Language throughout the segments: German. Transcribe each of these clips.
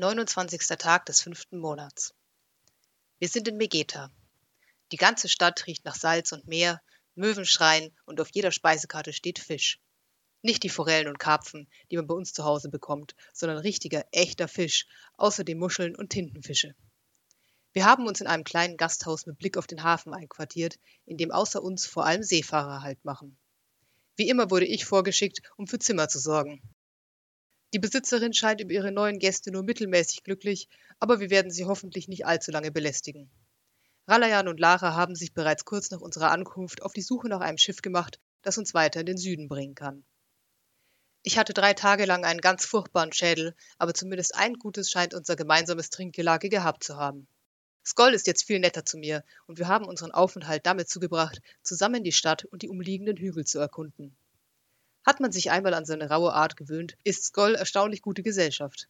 29. Tag des fünften Monats. Wir sind in Megeta. Die ganze Stadt riecht nach Salz und Meer, Möwen schreien und auf jeder Speisekarte steht Fisch. Nicht die Forellen und Karpfen, die man bei uns zu Hause bekommt, sondern richtiger, echter Fisch, außerdem Muscheln und Tintenfische. Wir haben uns in einem kleinen Gasthaus mit Blick auf den Hafen einquartiert, in dem außer uns vor allem Seefahrer Halt machen. Wie immer wurde ich vorgeschickt, um für Zimmer zu sorgen. Die Besitzerin scheint über ihre neuen Gäste nur mittelmäßig glücklich, aber wir werden sie hoffentlich nicht allzu lange belästigen. Ralayan und Lara haben sich bereits kurz nach unserer Ankunft auf die Suche nach einem Schiff gemacht, das uns weiter in den Süden bringen kann. Ich hatte drei Tage lang einen ganz furchtbaren Schädel, aber zumindest ein Gutes scheint unser gemeinsames Trinkgelage gehabt zu haben. Skoll ist jetzt viel netter zu mir und wir haben unseren Aufenthalt damit zugebracht, zusammen die Stadt und die umliegenden Hügel zu erkunden. Hat man sich einmal an seine raue Art gewöhnt, ist Skoll erstaunlich gute Gesellschaft.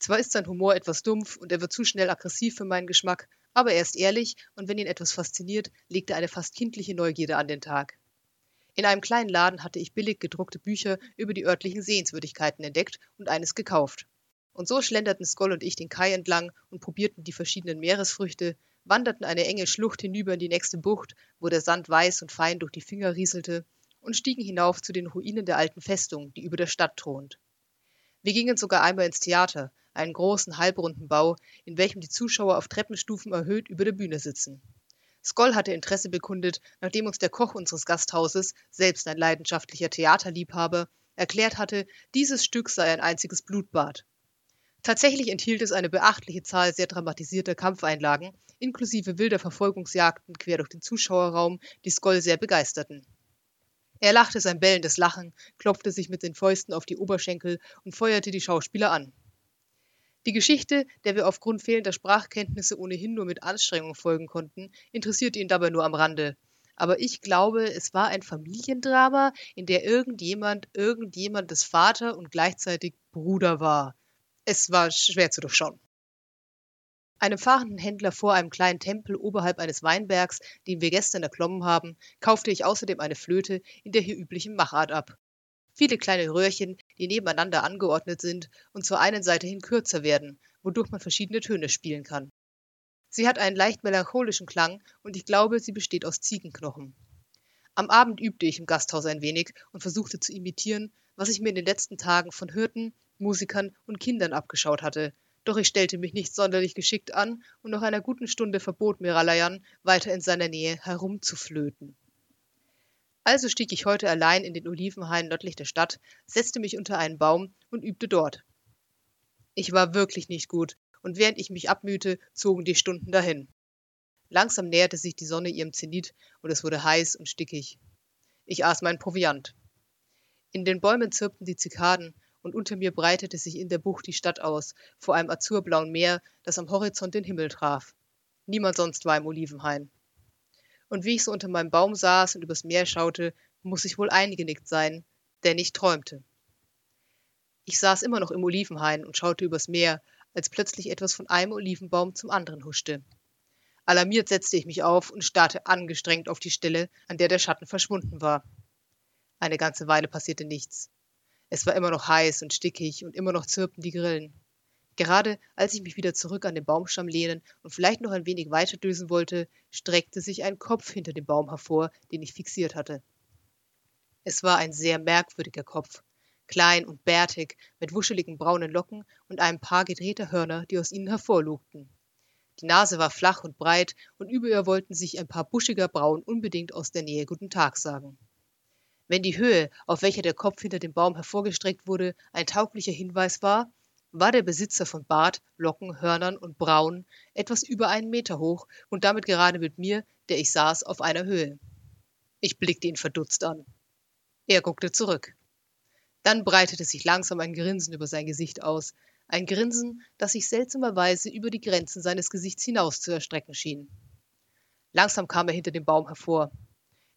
Zwar ist sein Humor etwas dumpf und er wird zu schnell aggressiv für meinen Geschmack, aber er ist ehrlich und wenn ihn etwas fasziniert, legt er eine fast kindliche Neugierde an den Tag. In einem kleinen Laden hatte ich billig gedruckte Bücher über die örtlichen Sehenswürdigkeiten entdeckt und eines gekauft. Und so schlenderten Skoll und ich den Kai entlang und probierten die verschiedenen Meeresfrüchte, wanderten eine enge Schlucht hinüber in die nächste Bucht, wo der Sand weiß und fein durch die Finger rieselte, und stiegen hinauf zu den Ruinen der alten Festung, die über der Stadt thront. Wir gingen sogar einmal ins Theater, einen großen halbrunden Bau, in welchem die Zuschauer auf Treppenstufen erhöht über der Bühne sitzen. Skoll hatte Interesse bekundet, nachdem uns der Koch unseres Gasthauses, selbst ein leidenschaftlicher Theaterliebhaber, erklärt hatte, dieses Stück sei ein einziges Blutbad. Tatsächlich enthielt es eine beachtliche Zahl sehr dramatisierter Kampfeinlagen, inklusive wilder Verfolgungsjagden quer durch den Zuschauerraum, die Skoll sehr begeisterten. Er lachte sein bellendes Lachen, klopfte sich mit den Fäusten auf die Oberschenkel und feuerte die Schauspieler an. Die Geschichte, der wir aufgrund fehlender Sprachkenntnisse ohnehin nur mit Anstrengung folgen konnten, interessierte ihn dabei nur am Rande. Aber ich glaube, es war ein Familiendrama, in der irgendjemand irgendjemandes Vater und gleichzeitig Bruder war. Es war schwer zu durchschauen. Einem fahrenden Händler vor einem kleinen Tempel oberhalb eines Weinbergs, den wir gestern erklommen haben, kaufte ich außerdem eine Flöte in der hier üblichen Machart ab. Viele kleine Röhrchen, die nebeneinander angeordnet sind und zur einen Seite hin kürzer werden, wodurch man verschiedene Töne spielen kann. Sie hat einen leicht melancholischen Klang und ich glaube, sie besteht aus Ziegenknochen. Am Abend übte ich im Gasthaus ein wenig und versuchte zu imitieren, was ich mir in den letzten Tagen von Hirten, Musikern und Kindern abgeschaut hatte, doch ich stellte mich nicht sonderlich geschickt an, und nach einer guten Stunde verbot mir Ralayan, weiter in seiner Nähe herumzuflöten. Also stieg ich heute allein in den Olivenhain nördlich der Stadt, setzte mich unter einen Baum und übte dort. Ich war wirklich nicht gut, und während ich mich abmühte, zogen die Stunden dahin. Langsam näherte sich die Sonne ihrem Zenit, und es wurde heiß und stickig. Ich aß meinen Proviant. In den Bäumen zirpten die Zikaden, und unter mir breitete sich in der Bucht die Stadt aus, vor einem azurblauen Meer, das am Horizont den Himmel traf. Niemand sonst war im Olivenhain. Und wie ich so unter meinem Baum saß und übers Meer schaute, muss ich wohl eingenickt sein, denn ich träumte. Ich saß immer noch im Olivenhain und schaute übers Meer, als plötzlich etwas von einem Olivenbaum zum anderen huschte. Alarmiert setzte ich mich auf und starrte angestrengt auf die Stelle, an der der Schatten verschwunden war. Eine ganze Weile passierte nichts. Es war immer noch heiß und stickig und immer noch zirpten die Grillen. Gerade als ich mich wieder zurück an den Baumstamm lehnen und vielleicht noch ein wenig weiter düsen wollte, streckte sich ein Kopf hinter dem Baum hervor, den ich fixiert hatte. Es war ein sehr merkwürdiger Kopf, klein und bärtig, mit wuscheligen braunen Locken und einem paar gedrehter Hörner, die aus ihnen hervorlugten. Die Nase war flach und breit, und über ihr wollten sich ein paar buschiger Brauen unbedingt aus der Nähe Guten Tag sagen. Wenn die Höhe, auf welcher der Kopf hinter dem Baum hervorgestreckt wurde, ein tauglicher Hinweis war, war der Besitzer von Bart, Locken, Hörnern und Brauen etwas über einen Meter hoch und damit gerade mit mir, der ich saß, auf einer Höhe. Ich blickte ihn verdutzt an. Er guckte zurück. Dann breitete sich langsam ein Grinsen über sein Gesicht aus, ein Grinsen, das sich seltsamerweise über die Grenzen seines Gesichts hinaus zu erstrecken schien. Langsam kam er hinter dem Baum hervor.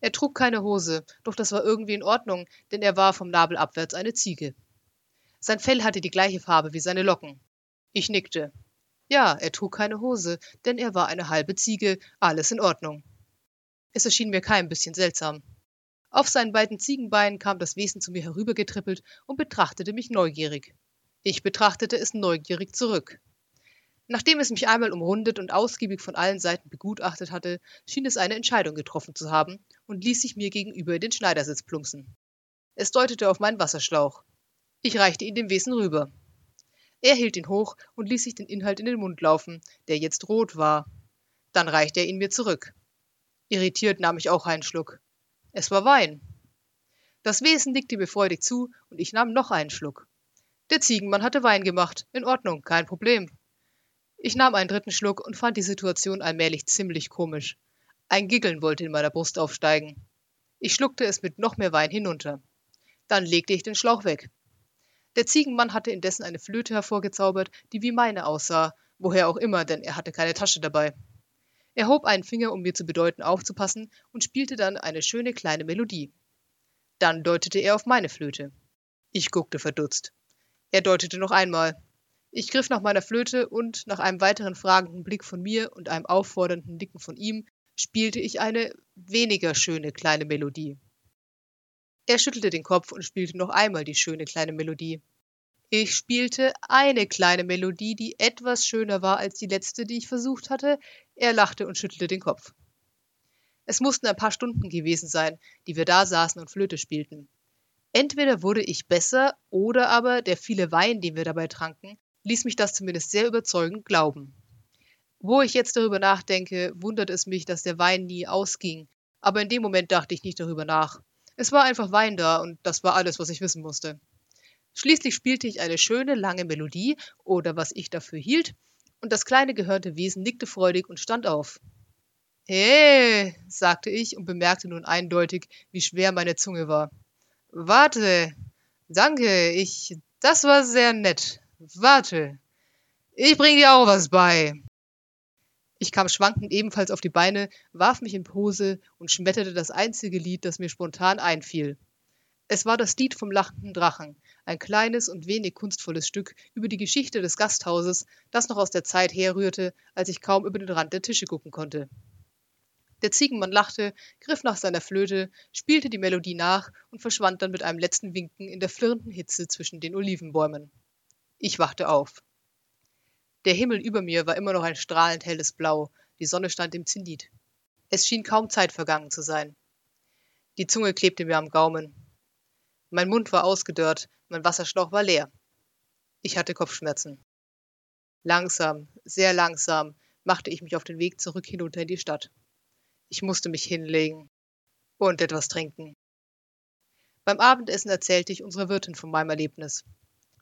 Er trug keine Hose, doch das war irgendwie in Ordnung, denn er war vom Nabel abwärts eine Ziege. Sein Fell hatte die gleiche Farbe wie seine Locken. Ich nickte. Ja, er trug keine Hose, denn er war eine halbe Ziege, alles in Ordnung. Es erschien mir kein bisschen seltsam. Auf seinen beiden Ziegenbeinen kam das Wesen zu mir herübergetrippelt und betrachtete mich neugierig. Ich betrachtete es neugierig zurück. Nachdem es mich einmal umrundet und ausgiebig von allen Seiten begutachtet hatte, schien es eine Entscheidung getroffen zu haben und ließ sich mir gegenüber in den Schneidersitz plumpsen. Es deutete auf meinen Wasserschlauch. Ich reichte ihn dem Wesen rüber. Er hielt ihn hoch und ließ sich den Inhalt in den Mund laufen, der jetzt rot war. Dann reichte er ihn mir zurück. Irritiert nahm ich auch einen Schluck. Es war Wein. Das Wesen nickte mir freudig zu und ich nahm noch einen Schluck. Der Ziegenmann hatte Wein gemacht. In Ordnung, kein Problem. Ich nahm einen dritten Schluck und fand die Situation allmählich ziemlich komisch. Ein Giggeln wollte in meiner Brust aufsteigen. Ich schluckte es mit noch mehr Wein hinunter. Dann legte ich den Schlauch weg. Der Ziegenmann hatte indessen eine Flöte hervorgezaubert, die wie meine aussah, woher auch immer, denn er hatte keine Tasche dabei. Er hob einen Finger, um mir zu bedeuten, aufzupassen, und spielte dann eine schöne kleine Melodie. Dann deutete er auf meine Flöte. Ich guckte verdutzt. Er deutete noch einmal. Ich griff nach meiner Flöte und, nach einem weiteren fragenden Blick von mir und einem auffordernden Nicken von ihm, spielte ich eine weniger schöne kleine Melodie. Er schüttelte den Kopf und spielte noch einmal die schöne kleine Melodie. Ich spielte eine kleine Melodie, die etwas schöner war als die letzte, die ich versucht hatte. Er lachte und schüttelte den Kopf. Es mussten ein paar Stunden gewesen sein, die wir da saßen und Flöte spielten. Entweder wurde ich besser oder aber der viele Wein, den wir dabei tranken, ließ mich das zumindest sehr überzeugend glauben. Wo ich jetzt darüber nachdenke, wundert es mich, dass der Wein nie ausging, aber in dem Moment dachte ich nicht darüber nach. Es war einfach Wein da und das war alles, was ich wissen musste. Schließlich spielte ich eine schöne, lange Melodie, oder was ich dafür hielt, und das kleine gehörte Wesen nickte freudig und stand auf. He, sagte ich und bemerkte nun eindeutig, wie schwer meine Zunge war. Warte. Danke, ich. Das war sehr nett. Warte. Ich bring dir auch was bei. Ich kam schwankend ebenfalls auf die Beine, warf mich in Pose und schmetterte das einzige Lied, das mir spontan einfiel. Es war das Lied vom lachenden Drachen, ein kleines und wenig kunstvolles Stück über die Geschichte des Gasthauses, das noch aus der Zeit herrührte, als ich kaum über den Rand der Tische gucken konnte. Der Ziegenmann lachte, griff nach seiner Flöte, spielte die Melodie nach und verschwand dann mit einem letzten Winken in der flirrenden Hitze zwischen den Olivenbäumen. Ich wachte auf. Der Himmel über mir war immer noch ein strahlend helles Blau, die Sonne stand im Zenit. Es schien kaum Zeit vergangen zu sein. Die Zunge klebte mir am Gaumen. Mein Mund war ausgedörrt, mein Wasserschlauch war leer. Ich hatte Kopfschmerzen. Langsam, sehr langsam, machte ich mich auf den Weg zurück hinunter in die Stadt. Ich musste mich hinlegen und etwas trinken. Beim Abendessen erzählte ich unserer Wirtin von meinem Erlebnis.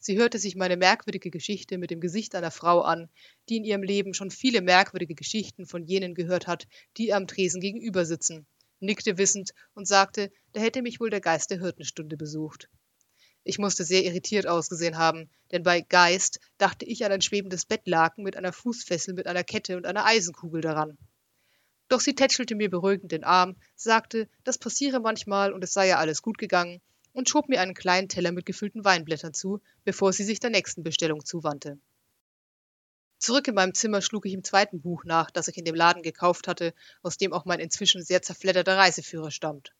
Sie hörte sich meine merkwürdige Geschichte mit dem Gesicht einer Frau an, die in ihrem Leben schon viele merkwürdige Geschichten von jenen gehört hat, die am Tresen gegenüber sitzen, nickte wissend und sagte, da hätte mich wohl der Geist der Hirtenstunde besucht. Ich musste sehr irritiert ausgesehen haben, denn bei Geist dachte ich an ein schwebendes Bettlaken mit einer Fußfessel mit einer Kette und einer Eisenkugel daran. Doch sie tätschelte mir beruhigend den Arm, sagte, das passiere manchmal und es sei ja alles gut gegangen, und schob mir einen kleinen Teller mit gefüllten Weinblättern zu, bevor sie sich der nächsten Bestellung zuwandte. Zurück in meinem Zimmer schlug ich im zweiten Buch nach, das ich in dem Laden gekauft hatte, aus dem auch mein inzwischen sehr zerfledderter Reiseführer stammt.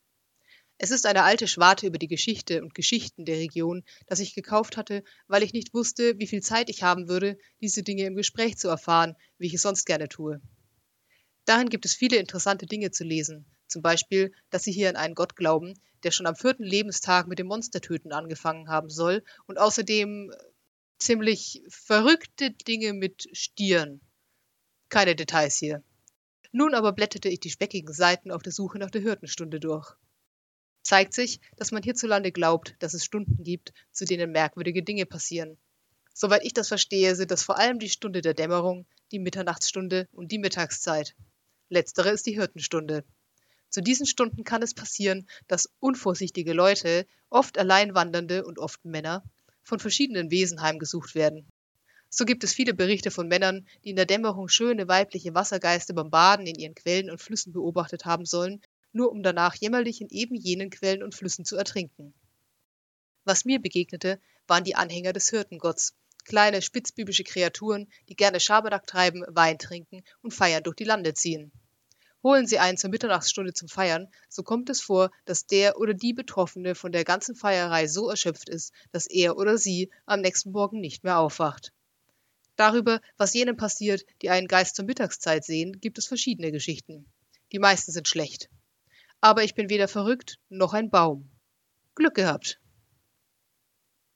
Es ist eine alte Schwarte über die Geschichte und Geschichten der Region, das ich gekauft hatte, weil ich nicht wusste, wie viel Zeit ich haben würde, diese Dinge im Gespräch zu erfahren, wie ich es sonst gerne tue. Darin gibt es viele interessante Dinge zu lesen, zum Beispiel, dass sie hier an einen Gott glauben, der schon am vierten Lebenstag mit dem Monstertöten angefangen haben soll und außerdem äh, ziemlich verrückte Dinge mit Stieren. Keine Details hier. Nun aber blätterte ich die speckigen Seiten auf der Suche nach der Hirtenstunde durch. Zeigt sich, dass man hierzulande glaubt, dass es Stunden gibt, zu denen merkwürdige Dinge passieren. Soweit ich das verstehe, sind das vor allem die Stunde der Dämmerung, die Mitternachtsstunde und die Mittagszeit. Letztere ist die Hirtenstunde. Zu diesen Stunden kann es passieren, dass unvorsichtige Leute, oft Alleinwandernde und oft Männer, von verschiedenen Wesen heimgesucht werden. So gibt es viele Berichte von Männern, die in der Dämmerung schöne weibliche Wassergeister beim Baden in ihren Quellen und Flüssen beobachtet haben sollen, nur um danach jämmerlich in eben jenen Quellen und Flüssen zu ertrinken. Was mir begegnete, waren die Anhänger des Hirtengotts, kleine spitzbübische Kreaturen, die gerne Schabernack treiben, Wein trinken und feiern durch die Lande ziehen. Holen Sie einen zur Mitternachtsstunde zum Feiern, so kommt es vor, dass der oder die Betroffene von der ganzen Feierei so erschöpft ist, dass er oder sie am nächsten Morgen nicht mehr aufwacht. Darüber, was jenen passiert, die einen Geist zur Mittagszeit sehen, gibt es verschiedene Geschichten. Die meisten sind schlecht. Aber ich bin weder verrückt noch ein Baum. Glück gehabt.